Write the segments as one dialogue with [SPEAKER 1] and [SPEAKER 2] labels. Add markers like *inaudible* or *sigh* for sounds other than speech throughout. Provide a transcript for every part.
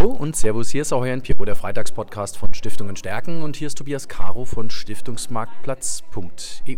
[SPEAKER 1] Hallo und Servus, hier ist auch Herrn Piro, der Freitagspodcast von Stiftungen Stärken und hier ist Tobias Caro von Stiftungsmarktplatz.eu.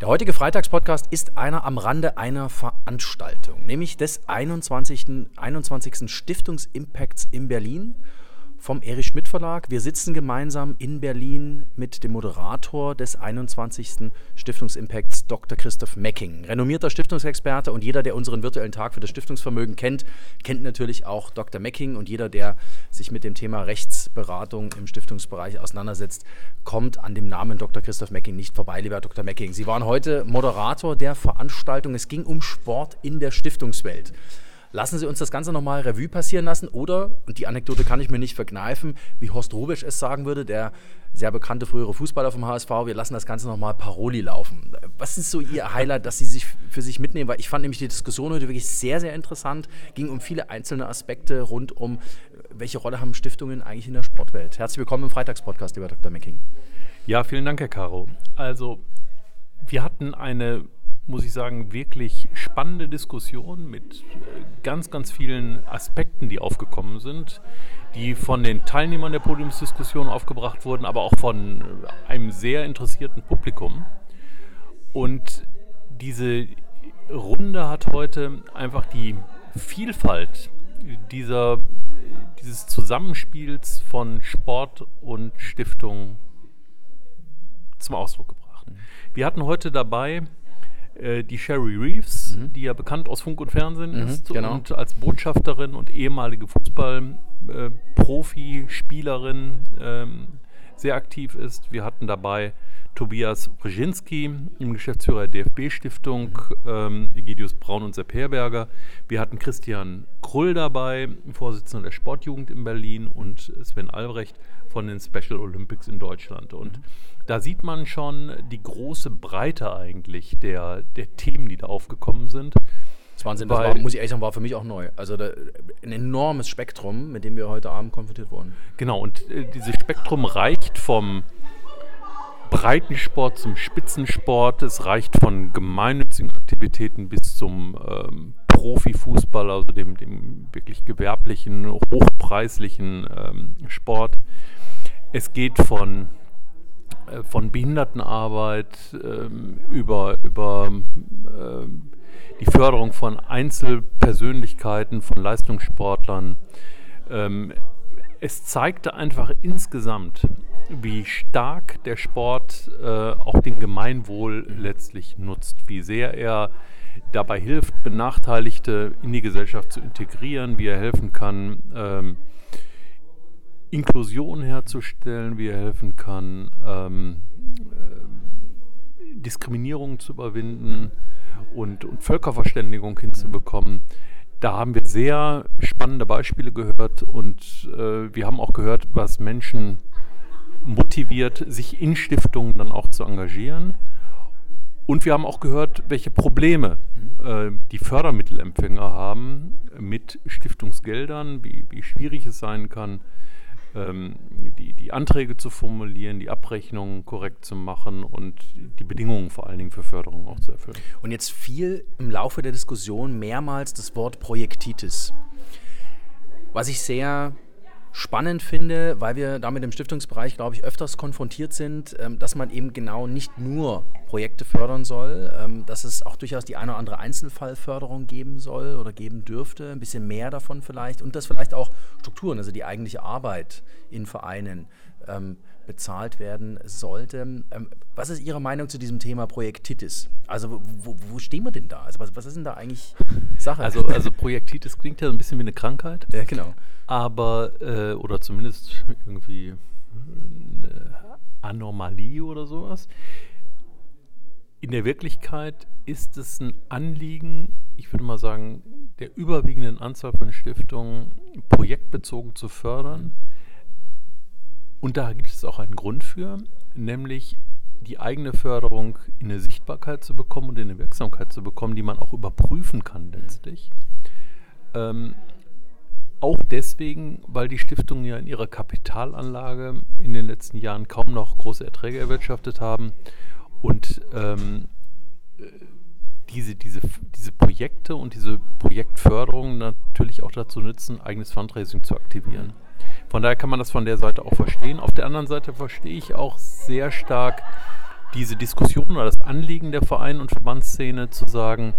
[SPEAKER 1] Der heutige Freitagspodcast ist einer am Rande einer Veranstaltung, nämlich des 21. 21. Stiftungsimpacts in Berlin vom Erich Schmidt Verlag. Wir sitzen gemeinsam in Berlin mit dem Moderator des 21. Stiftungsimpacts, Dr. Christoph Mecking. Renommierter Stiftungsexperte und jeder, der unseren virtuellen Tag für das Stiftungsvermögen kennt, kennt natürlich auch Dr. Mecking und jeder, der sich mit dem Thema Rechtsberatung im Stiftungsbereich auseinandersetzt, kommt an dem Namen Dr. Christoph Mecking nicht vorbei, lieber Dr. Mecking. Sie waren heute Moderator der Veranstaltung. Es ging um Sport in der Stiftungswelt. Lassen Sie uns das Ganze nochmal Revue passieren lassen oder, und die Anekdote kann ich mir nicht verkneifen, wie Horst Rubisch es sagen würde, der sehr bekannte frühere Fußballer vom HSV, wir lassen das Ganze nochmal Paroli laufen. Was ist so Ihr Highlight, dass Sie sich für sich mitnehmen? Weil ich fand nämlich die Diskussion heute wirklich sehr, sehr interessant, ging um viele einzelne Aspekte rund um, welche Rolle haben Stiftungen eigentlich in der Sportwelt. Herzlich willkommen im Freitagspodcast, lieber Dr. Mecking.
[SPEAKER 2] Ja, vielen Dank, Herr Caro. Also, wir hatten eine muss ich sagen, wirklich spannende Diskussion mit äh, ganz, ganz vielen Aspekten, die aufgekommen sind, die von den Teilnehmern der Podiumsdiskussion aufgebracht wurden, aber auch von einem sehr interessierten Publikum. Und diese Runde hat heute einfach die Vielfalt dieser, dieses Zusammenspiels von Sport und Stiftung zum Ausdruck gebracht. Wir hatten heute dabei äh, die Sherry Reeves, mhm. die ja bekannt aus Funk und Fernsehen mhm, ist genau. und als Botschafterin und ehemalige Fußball-Profi-Spielerin äh, ähm, sehr aktiv ist. Wir hatten dabei Tobias Brzezinski, im Geschäftsführer der DFB-Stiftung, ähm, Egidius Braun und Sepp Herberger. Wir hatten Christian Krull dabei, Vorsitzender der Sportjugend in Berlin und Sven Albrecht von den Special Olympics in Deutschland. Und da sieht man schon die große Breite eigentlich der, der Themen, die da aufgekommen sind.
[SPEAKER 1] Das Wahnsinn, das war, muss ich ehrlich sagen, war für mich auch neu. Also da, ein enormes Spektrum, mit dem wir heute Abend konfrontiert wurden.
[SPEAKER 2] Genau, und äh, dieses Spektrum reicht vom Breitensport zum Spitzensport. Es reicht von gemeinnützigen Aktivitäten bis zum ähm, Profifußball, also dem, dem wirklich gewerblichen, hochpreislichen ähm, Sport. Es geht von, äh, von Behindertenarbeit ähm, über, über ähm, die Förderung von Einzelpersönlichkeiten, von Leistungssportlern. Ähm, es zeigte einfach insgesamt, wie stark der Sport äh, auch den Gemeinwohl letztlich nutzt, wie sehr er dabei hilft, Benachteiligte in die Gesellschaft zu integrieren, wie er helfen kann, ähm, Inklusion herzustellen, wie er helfen kann, ähm, äh, Diskriminierung zu überwinden und, und Völkerverständigung hinzubekommen. Da haben wir sehr spannende Beispiele gehört und äh, wir haben auch gehört, was Menschen motiviert, sich in Stiftungen dann auch zu engagieren. Und wir haben auch gehört, welche Probleme äh, die Fördermittelempfänger haben mit Stiftungsgeldern, wie, wie schwierig es sein kann, ähm, die, die Anträge zu formulieren, die Abrechnungen korrekt zu machen und die Bedingungen vor allen Dingen für Förderung auch zu erfüllen.
[SPEAKER 1] Und jetzt fiel im Laufe der Diskussion mehrmals das Wort Projektitis, was ich sehr spannend finde, weil wir damit im Stiftungsbereich, glaube ich, öfters konfrontiert sind, ähm, dass man eben genau nicht nur Projekte fördern soll, ähm, dass es auch durchaus die eine oder andere Einzelfallförderung geben soll oder geben dürfte, ein bisschen mehr davon vielleicht und dass vielleicht auch Strukturen, also die eigentliche Arbeit in Vereinen ähm, bezahlt werden sollte. was ist Ihre Meinung zu diesem Thema Projektitis? Also wo, wo stehen wir denn da? Also was, was ist denn da eigentlich Sache?
[SPEAKER 2] Also, also Projektitis klingt ja ein bisschen wie eine Krankheit.
[SPEAKER 1] Ja, genau
[SPEAKER 2] aber, äh, oder zumindest irgendwie eine Anomalie oder sowas. In der Wirklichkeit ist es ein Anliegen, ich würde mal sagen, der überwiegenden Anzahl von Stiftungen projektbezogen zu fördern. Und da gibt es auch einen Grund für, nämlich die eigene Förderung in eine Sichtbarkeit zu bekommen und in eine Wirksamkeit zu bekommen, die man auch überprüfen kann letztlich. Ähm, auch deswegen, weil die Stiftungen ja in ihrer Kapitalanlage in den letzten Jahren kaum noch große Erträge erwirtschaftet haben und ähm, diese, diese, diese Projekte und diese Projektförderung natürlich auch dazu nutzen, eigenes Fundraising zu aktivieren. Von daher kann man das von der Seite auch verstehen. Auf der anderen Seite verstehe ich auch sehr stark diese Diskussion oder das Anliegen der Verein- und Verbandsszene zu sagen,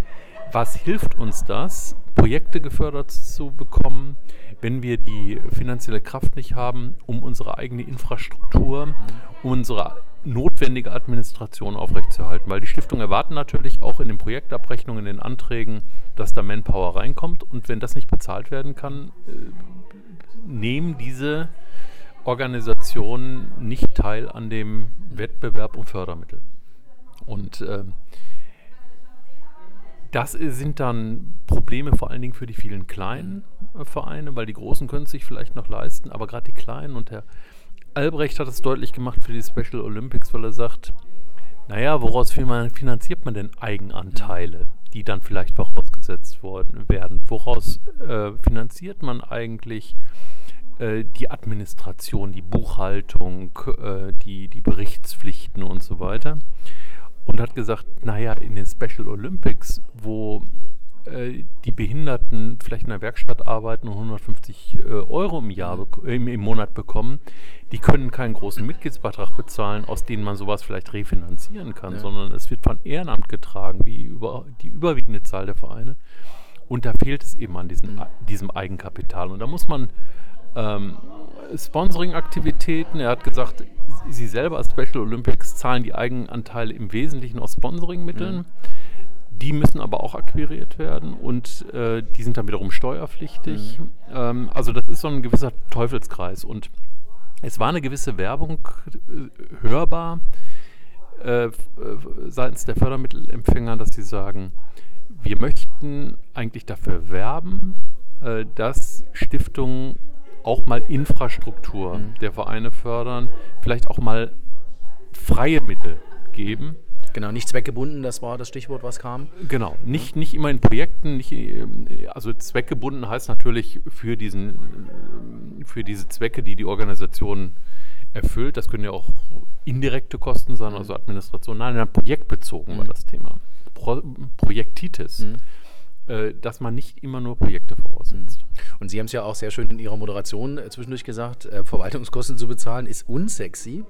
[SPEAKER 2] was hilft uns das, Projekte gefördert zu bekommen, wenn wir die finanzielle Kraft nicht haben, um unsere eigene Infrastruktur, um unsere notwendige Administration aufrechtzuerhalten. Weil die Stiftungen erwarten natürlich auch in den Projektabrechnungen, in den Anträgen, dass da Manpower reinkommt. Und wenn das nicht bezahlt werden kann, äh, nehmen diese Organisationen nicht teil an dem Wettbewerb um Fördermittel. Und äh, das sind dann Probleme vor allen Dingen für die vielen kleinen äh, Vereine, weil die Großen können es sich vielleicht noch leisten, aber gerade die kleinen und Herr Albrecht hat es deutlich gemacht für die Special Olympics, weil er sagt, naja, woraus finanziert man denn Eigenanteile, die dann vielleicht vorausgesetzt worden, werden? Woraus äh, finanziert man eigentlich äh, die Administration, die Buchhaltung, äh, die, die Berichtspflichten und so weiter? und hat gesagt, naja, in den Special Olympics, wo äh, die Behinderten vielleicht in der Werkstatt arbeiten und 150 äh, Euro im, Jahr im, im, Monat bekommen, die können keinen großen Mitgliedsbeitrag bezahlen, aus dem man sowas vielleicht refinanzieren kann, ja. sondern es wird von Ehrenamt getragen, wie über die überwiegende Zahl der Vereine. Und da fehlt es eben an diesen, mhm. diesem Eigenkapital. Und da muss man ähm, Sponsoring-Aktivitäten, er hat gesagt, Sie selber als Special Olympics zahlen die Eigenanteile im Wesentlichen aus Sponsoringmitteln. Mhm. Die müssen aber auch akquiriert werden und äh, die sind dann wiederum steuerpflichtig. Mhm. Ähm, also das ist so ein gewisser Teufelskreis. Und es war eine gewisse Werbung äh, hörbar äh, äh seitens der Fördermittelempfänger, dass sie sagen, wir möchten eigentlich dafür werben, äh, dass Stiftungen auch mal Infrastruktur mhm. der Vereine fördern, vielleicht auch mal freie Mittel geben.
[SPEAKER 1] Genau, nicht zweckgebunden, das war das Stichwort, was kam.
[SPEAKER 2] Genau, nicht, nicht immer in Projekten, nicht, also zweckgebunden heißt natürlich für, diesen, für diese Zwecke, die die Organisation erfüllt. Das können ja auch indirekte Kosten sein, also Administration. Nein, nein projektbezogen mhm. war das Thema. Pro, Projektitis. Mhm. Äh, dass man nicht immer nur Projekte voraussetzt. Mhm.
[SPEAKER 1] Und Sie haben es ja auch sehr schön in Ihrer Moderation äh, zwischendurch gesagt, äh, Verwaltungskosten zu bezahlen ist unsexy.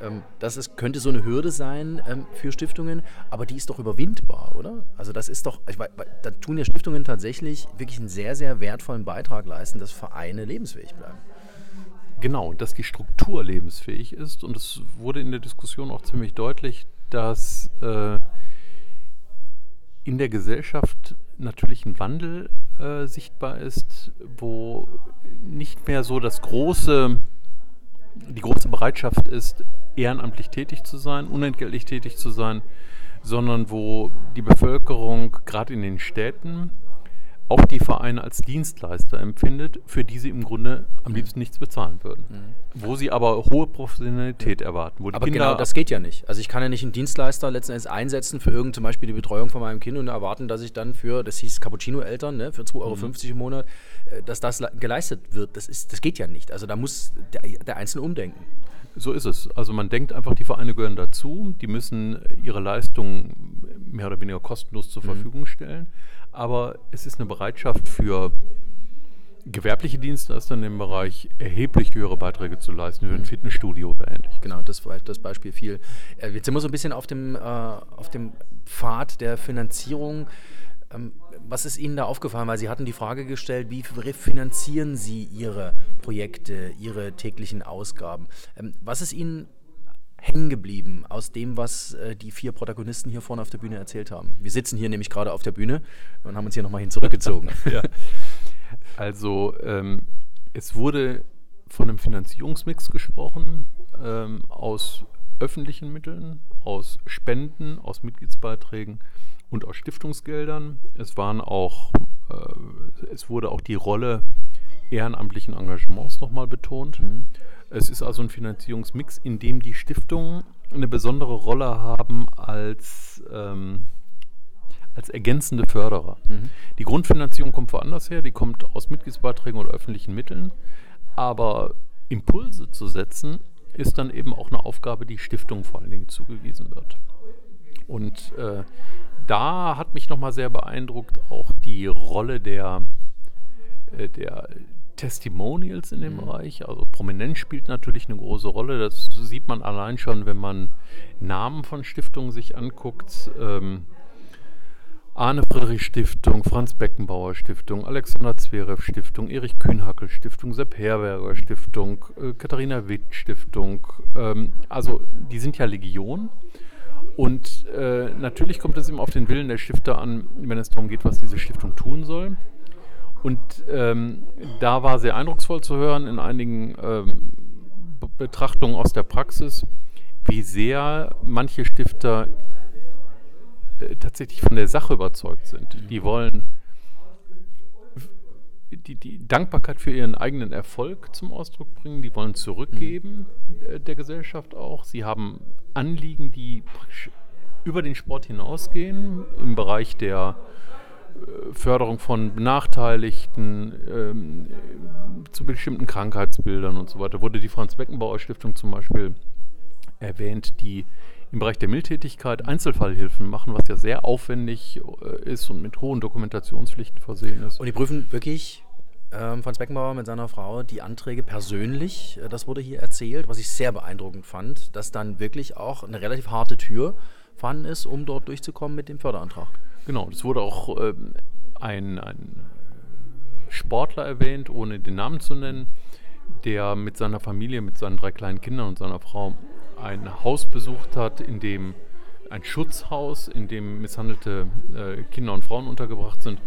[SPEAKER 1] Ähm, das ist, könnte so eine Hürde sein ähm, für Stiftungen, aber die ist doch überwindbar, oder? Also das ist doch, ich, da tun ja Stiftungen tatsächlich wirklich einen sehr, sehr wertvollen Beitrag leisten, dass Vereine lebensfähig bleiben.
[SPEAKER 2] Genau, dass die Struktur lebensfähig ist und es wurde in der Diskussion auch ziemlich deutlich, dass äh, in der Gesellschaft natürlich ein Wandel äh, sichtbar ist, wo nicht mehr so das große, die große Bereitschaft ist, ehrenamtlich tätig zu sein, unentgeltlich tätig zu sein, sondern wo die Bevölkerung gerade in den Städten auch die Vereine als Dienstleister empfindet, für die sie im Grunde am mhm. liebsten nichts bezahlen würden. Mhm. Wo sie aber hohe Professionalität erwarten.
[SPEAKER 1] aber Kinder genau, das geht ja nicht. Also ich kann ja nicht einen Dienstleister letzten Endes einsetzen für irgend zum Beispiel die Betreuung von meinem Kind und erwarten, dass ich dann für, das hieß Cappuccino-Eltern, ne, für 2,50 Euro mhm. im Monat, äh, dass das geleistet wird. Das, ist, das geht ja nicht. Also da muss der, der Einzelne umdenken.
[SPEAKER 2] So ist es. Also man denkt einfach, die Vereine gehören dazu, die müssen ihre Leistungen mehr oder weniger kostenlos zur mhm. Verfügung stellen aber es ist eine Bereitschaft für gewerbliche Dienstleister in dem Bereich erheblich höhere Beiträge zu leisten, für ein mhm. Fitnessstudio oder ähnliches.
[SPEAKER 1] Genau, das war das Beispiel viel. Äh, jetzt sind wir so ein bisschen auf dem, äh, auf dem Pfad der Finanzierung. Ähm, was ist Ihnen da aufgefallen? Weil Sie hatten die Frage gestellt, wie refinanzieren Sie Ihre Projekte, Ihre täglichen Ausgaben? Ähm, was ist Ihnen hängen geblieben aus dem, was äh, die vier Protagonisten hier vorne auf der Bühne erzählt haben? Wir sitzen hier nämlich gerade auf der Bühne und haben uns hier nochmal hin zurückgezogen. *laughs* ja.
[SPEAKER 2] Also ähm, es wurde von einem Finanzierungsmix gesprochen ähm, aus öffentlichen Mitteln, aus Spenden, aus Mitgliedsbeiträgen und aus Stiftungsgeldern. Es waren auch, äh, es wurde auch die Rolle ehrenamtlichen Engagements nochmal betont. Mhm. Es ist also ein Finanzierungsmix, in dem die Stiftungen eine besondere Rolle haben als, ähm, als ergänzende Förderer. Mhm. Die Grundfinanzierung kommt woanders her, die kommt aus Mitgliedsbeiträgen oder öffentlichen Mitteln. Aber Impulse zu setzen, ist dann eben auch eine Aufgabe, die Stiftungen vor allen Dingen zugewiesen wird. Und äh, da hat mich nochmal sehr beeindruckt auch die Rolle der, äh, der Testimonials in dem mhm. Bereich. Also Prominenz spielt natürlich eine große Rolle. Das sieht man allein schon, wenn man Namen von Stiftungen sich anguckt. Ähm, Arne Friedrich Stiftung, Franz Beckenbauer Stiftung, Alexander Zverev Stiftung, Erich Kühnhackel Stiftung, Sepp Herberger Stiftung, äh, Katharina Witt Stiftung. Ähm, also die sind ja Legion. Und äh, natürlich kommt es immer auf den Willen der Stifter an, wenn es darum geht, was diese Stiftung tun soll. Und ähm, da war sehr eindrucksvoll zu hören in einigen ähm, Betrachtungen aus der Praxis, wie sehr manche Stifter äh, tatsächlich von der Sache überzeugt sind. Die wollen die, die, Dankbarkeit für ihren eigenen Erfolg zum Ausdruck bringen, die wollen zurückgeben mhm. der Gesellschaft auch. Sie haben Anliegen, die über den Sport hinausgehen, im Bereich der äh, Förderung von Benachteiligten, ähm, zu bestimmten Krankheitsbildern und so weiter. Wurde die Franz-Beckenbauer-Stiftung zum Beispiel erwähnt, die im Bereich der Mildtätigkeit Einzelfallhilfen machen, was ja sehr aufwendig äh, ist und mit hohen Dokumentationspflichten versehen ist.
[SPEAKER 1] Und die prüfen wirklich ähm, Franz Beckenbauer mit seiner Frau die Anträge persönlich. Äh, das wurde hier erzählt, was ich sehr beeindruckend fand, dass dann wirklich auch eine relativ harte Tür vorhanden ist, um dort durchzukommen mit dem Förderantrag.
[SPEAKER 2] Genau, es wurde auch ähm, ein, ein Sportler erwähnt, ohne den Namen zu nennen, der mit seiner Familie, mit seinen drei kleinen Kindern und seiner Frau ein Haus besucht hat, in dem ein Schutzhaus, in dem misshandelte äh, Kinder und Frauen untergebracht sind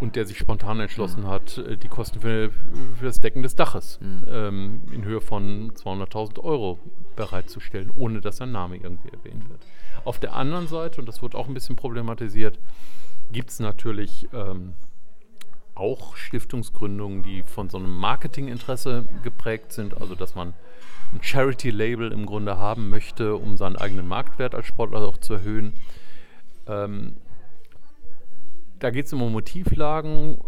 [SPEAKER 2] und der sich spontan entschlossen mhm. hat, äh, die Kosten für, für, das Decken des Daches mhm. ähm, in Höhe von 200.000 Euro bereitzustellen, ohne dass sein Name irgendwie erwähnt wird. Auf der anderen Seite, und das wird auch ein bisschen problematisiert, gibt es natürlich ähm, auch Stiftungsgründungen, die von so einem Marketinginteresse geprägt sind, also dass man ein Charity-Label im Grunde haben möchte, um seinen eigenen Marktwert als Sportler auch zu erhöhen. Ähm, da geht es um Motivlagen.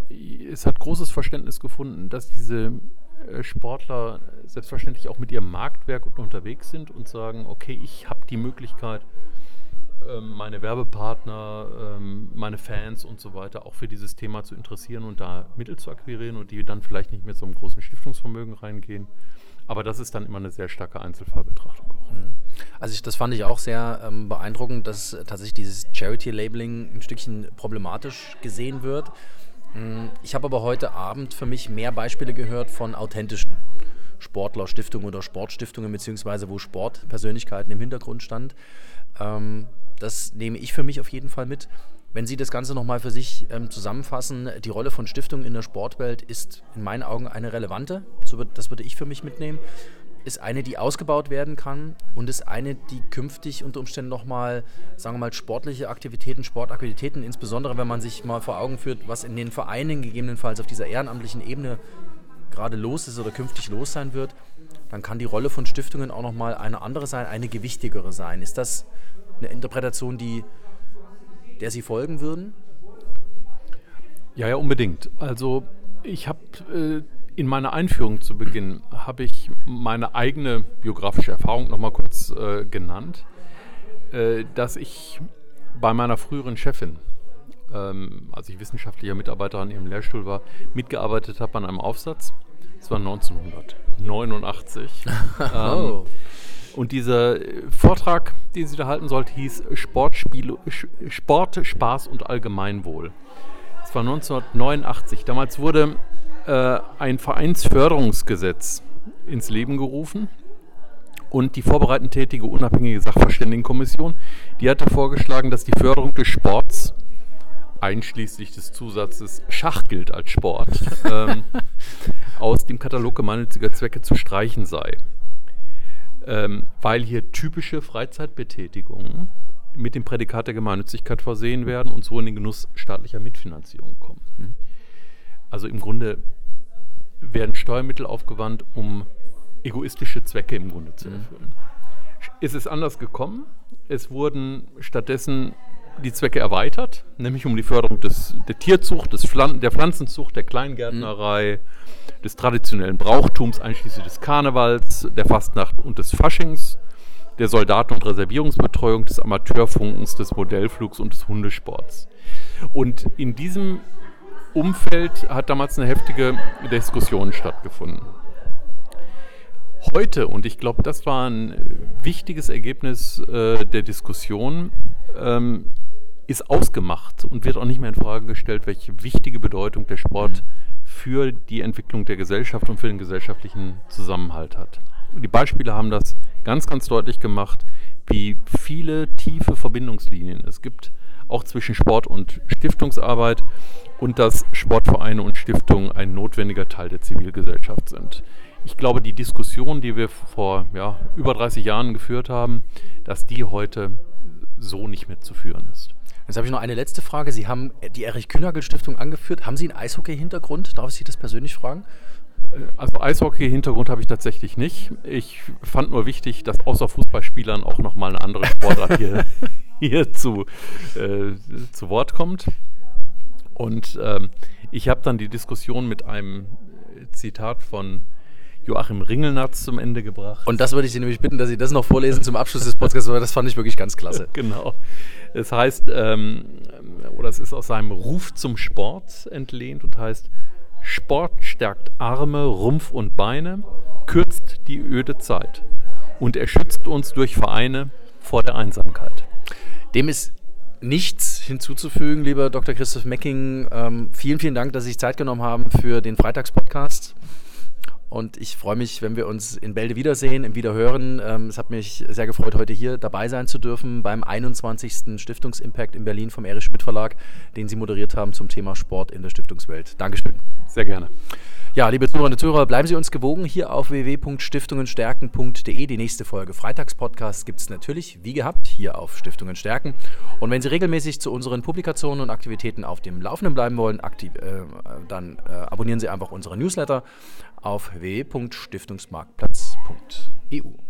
[SPEAKER 2] Es hat großes Verständnis gefunden, dass diese äh, Sportler selbstverständlich auch mit ihrem Marktwerk unterwegs sind und sagen, okay, ich habe die Möglichkeit, ähm, meine Werbepartner, ähm, meine Fans und so weiter auch für dieses Thema zu interessieren und da Mittel zu akquirieren und die dann vielleicht nicht mit so einem großen Stiftungsvermögen reingehen. Aber das ist dann immer eine sehr starke Einzelfallbetrachtung auch. Mhm.
[SPEAKER 1] Also ich, das fand ich auch sehr ähm, beeindruckend, dass tatsächlich dieses Charity-Labeling ein Stückchen problematisch gesehen wird. Mm, ich habe aber heute Abend für mich mehr Beispiele gehört von authentischen Sportlerstiftungen oder Sportstiftungen, beziehungsweise wo Sportpersönlichkeiten im Hintergrund stand. Ähm, das nehme ich für mich auf jeden Fall mit. Wenn Sie das Ganze nochmal für sich ähm, zusammenfassen, die Rolle von Stiftungen in der Sportwelt ist in meinen Augen eine relevante, das würde ich für mich mitnehmen, ist eine, die ausgebaut werden kann und ist eine, die künftig unter Umständen nochmal, sagen wir mal, sportliche Aktivitäten, Sportaktivitäten, insbesondere wenn man sich mal vor Augen führt, was in den Vereinen gegebenenfalls auf dieser ehrenamtlichen Ebene gerade los ist oder künftig los sein wird, dann kann die Rolle von Stiftungen auch nochmal eine andere sein, eine gewichtigere sein. Ist das eine Interpretation, die der Sie folgen würden?
[SPEAKER 2] Ja, ja, unbedingt. Also ich habe äh, in meiner Einführung zu Beginn habe ich meine eigene biografische Erfahrung noch mal kurz äh, genannt, äh, dass ich bei meiner früheren Chefin, ähm, als ich wissenschaftlicher Mitarbeiter an ihrem Lehrstuhl war, mitgearbeitet habe an einem Aufsatz. Das war 1989. *laughs* ähm, oh. Und dieser Vortrag, den sie da halten sollte, hieß Sportspiel, Sport, Spaß und Allgemeinwohl. Das war 1989. Damals wurde äh, ein Vereinsförderungsgesetz ins Leben gerufen. Und die vorbereitend tätige unabhängige Sachverständigenkommission, die hatte vorgeschlagen, dass die Förderung des Sports, einschließlich des Zusatzes Schach gilt als Sport, *laughs* ähm, aus dem Katalog gemeinnütziger Zwecke zu streichen sei ähm, weil hier typische Freizeitbetätigungen mit dem Prädikat der Gemeinnützigkeit versehen werden und so in den Genuss staatlicher Mitfinanzierung kommen. Mhm. Also im Grunde werden Steuermittel aufgewandt, um egoistische Zwecke im Grunde zu mhm. erfüllen. Mhm. Ist es anders gekommen? Es wurden stattdessen die Zwecke erweitert, nämlich um die Förderung des, der Tierzucht, des Pflan der Pflanzenzucht, der Kleingärtnerei, mhm. des traditionellen Brauchtums, einschließlich des Karnevals, der Fastnacht und des Faschings der Soldaten- und Reservierungsbetreuung, des Amateurfunkens, des Modellflugs und des Hundesports. Und in diesem Umfeld hat damals eine heftige Diskussion stattgefunden. Heute, und ich glaube, das war ein wichtiges Ergebnis äh, der Diskussion, ähm, ist ausgemacht und wird auch nicht mehr in Frage gestellt, welche wichtige Bedeutung der Sport für die Entwicklung der Gesellschaft und für den gesellschaftlichen Zusammenhalt hat. Die Beispiele haben das ganz, ganz deutlich gemacht, wie viele tiefe Verbindungslinien es gibt, auch zwischen Sport und Stiftungsarbeit und dass Sportvereine und Stiftungen ein notwendiger Teil der Zivilgesellschaft sind. Ich glaube, die Diskussion, die wir vor ja, über 30 Jahren geführt haben, dass die heute so nicht mehr zu führen ist.
[SPEAKER 1] Jetzt habe ich noch eine letzte Frage. Sie haben die Erich Kühnagel Stiftung angeführt. Haben Sie einen Eishockey-Hintergrund? Darf ich Sie das persönlich fragen?
[SPEAKER 2] Äh, also Eishockey-Hintergrund habe ich tatsächlich nicht. Ich fand nur wichtig, dass außer Fußballspielern auch nochmal eine andere Sportart hier, *laughs* hier zu, äh, zu Wort kommt. Und ähm, ich habe dann die Diskussion mit einem Zitat von Joachim Ringelnatz zum Ende gebracht.
[SPEAKER 1] Und das würde ich Sie nämlich bitten, dass Sie das noch vorlesen zum Abschluss des Podcasts, weil das fand ich wirklich ganz klasse. *laughs*
[SPEAKER 2] genau. Es heißt, ähm, oder es ist aus seinem Ruf zum Sport entlehnt und heißt, Sport stärkt Arme, Rumpf und Beine, kürzt die öde Zeit und er schützt uns durch Vereine vor der Einsamkeit.
[SPEAKER 1] Dem ist nichts hinzuzufügen, lieber Dr. Christoph Mecking. Ähm, vielen, vielen Dank, dass Sie sich Zeit genommen haben für den Freitagspodcast. Und ich freue mich, wenn wir uns in Bälde wiedersehen, im Wiederhören. Ähm, es hat mich sehr gefreut, heute hier dabei sein zu dürfen beim 21. Stiftungsimpact in Berlin vom Erich Schmidt Verlag, den Sie moderiert haben zum Thema Sport in der Stiftungswelt. Dankeschön.
[SPEAKER 2] Sehr gerne.
[SPEAKER 1] Ja, liebe Zuhörerinnen und Zuhörer, bleiben Sie uns gewogen hier auf www.stiftungenstärken.de. Die nächste Folge Freitagspodcast gibt es natürlich, wie gehabt, hier auf Stiftungen Stärken. Und wenn Sie regelmäßig zu unseren Publikationen und Aktivitäten auf dem Laufenden bleiben wollen, aktiv, äh, dann äh, abonnieren Sie einfach unsere Newsletter auf www.stiftungsmarktplatz.eu.